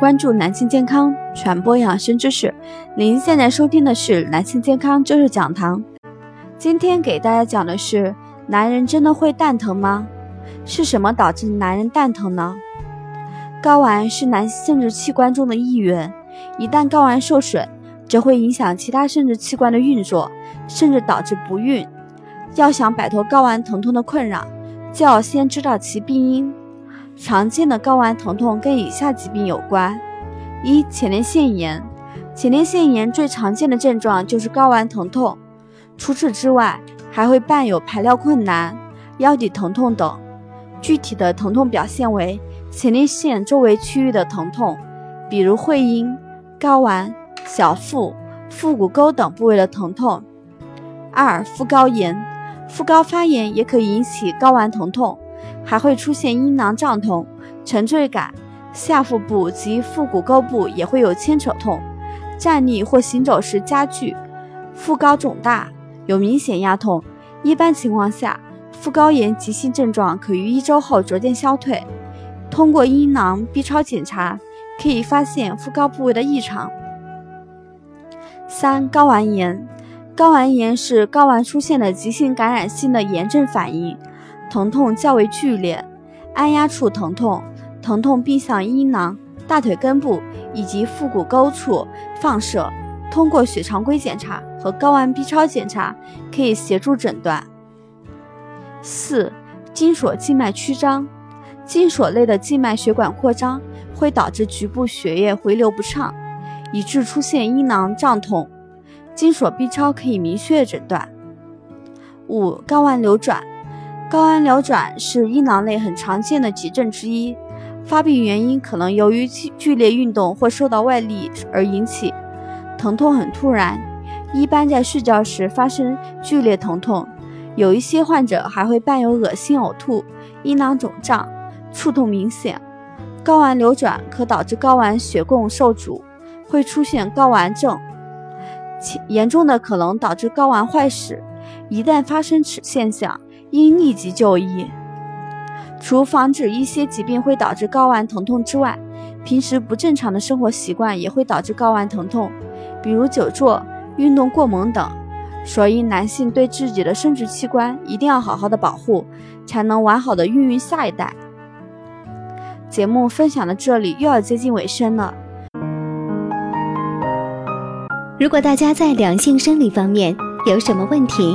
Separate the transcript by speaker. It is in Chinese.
Speaker 1: 关注男性健康，传播养生知识。您现在收听的是男性健康知识讲堂。今天给大家讲的是：男人真的会蛋疼吗？是什么导致男人蛋疼呢？睾丸是男性生殖器官中的一员，一旦睾丸受损，则会影响其他生殖器官的运作，甚至导致不孕。要想摆脱睾丸疼痛的困扰，就要先知道其病因。常见的睾丸疼痛跟以下疾病有关：一、前列腺炎。前列腺炎最常见的症状就是睾丸疼痛，除此之外，还会伴有排尿困难、腰底疼痛等。具体的疼痛表现为前列腺周围区域的疼痛，比如会阴、睾丸、小腹、腹股沟等部位的疼痛。二、腹高炎。腹高发炎也可引起睾丸疼痛。还会出现阴囊胀痛、沉坠感，下腹部及腹股沟部也会有牵扯痛，站立或行走时加剧，腹高肿大，有明显压痛。一般情况下，腹高炎急性症状可于一周后逐渐消退。通过阴囊 B 超检查，可以发现腹高部位的异常。三、睾丸炎，睾丸炎是睾丸出现的急性感染性的炎症反应。疼痛较为剧烈，按压处疼痛，疼痛并向阴囊、大腿根部以及腹股沟处放射。通过血常规检查和睾丸 B 超检查，可以协助诊断。四、精索静脉曲张，精索内的静脉血管扩张会导致局部血液回流不畅，以致出现阴囊胀痛。精索 B 超可以明确诊断。五、睾丸扭转。睾丸扭转是阴囊内很常见的急症之一，发病原因可能由于剧烈运动或受到外力而引起，疼痛很突然，一般在睡觉时发生剧烈疼痛，有一些患者还会伴有恶心、呕吐、阴囊肿胀、触痛明显。睾丸扭转可导致睾丸血供受阻，会出现睾丸症，严重的可能导致睾丸坏死。一旦发生此现象，应立即就医。除防止一些疾病会导致睾丸疼痛之外，平时不正常的生活习惯也会导致睾丸疼痛，比如久坐、运动过猛等。所以，男性对自己的生殖器官一定要好好的保护，才能完好的孕育下一代。节目分享到这里又要接近尾声了。
Speaker 2: 如果大家在两性生理方面有什么问题，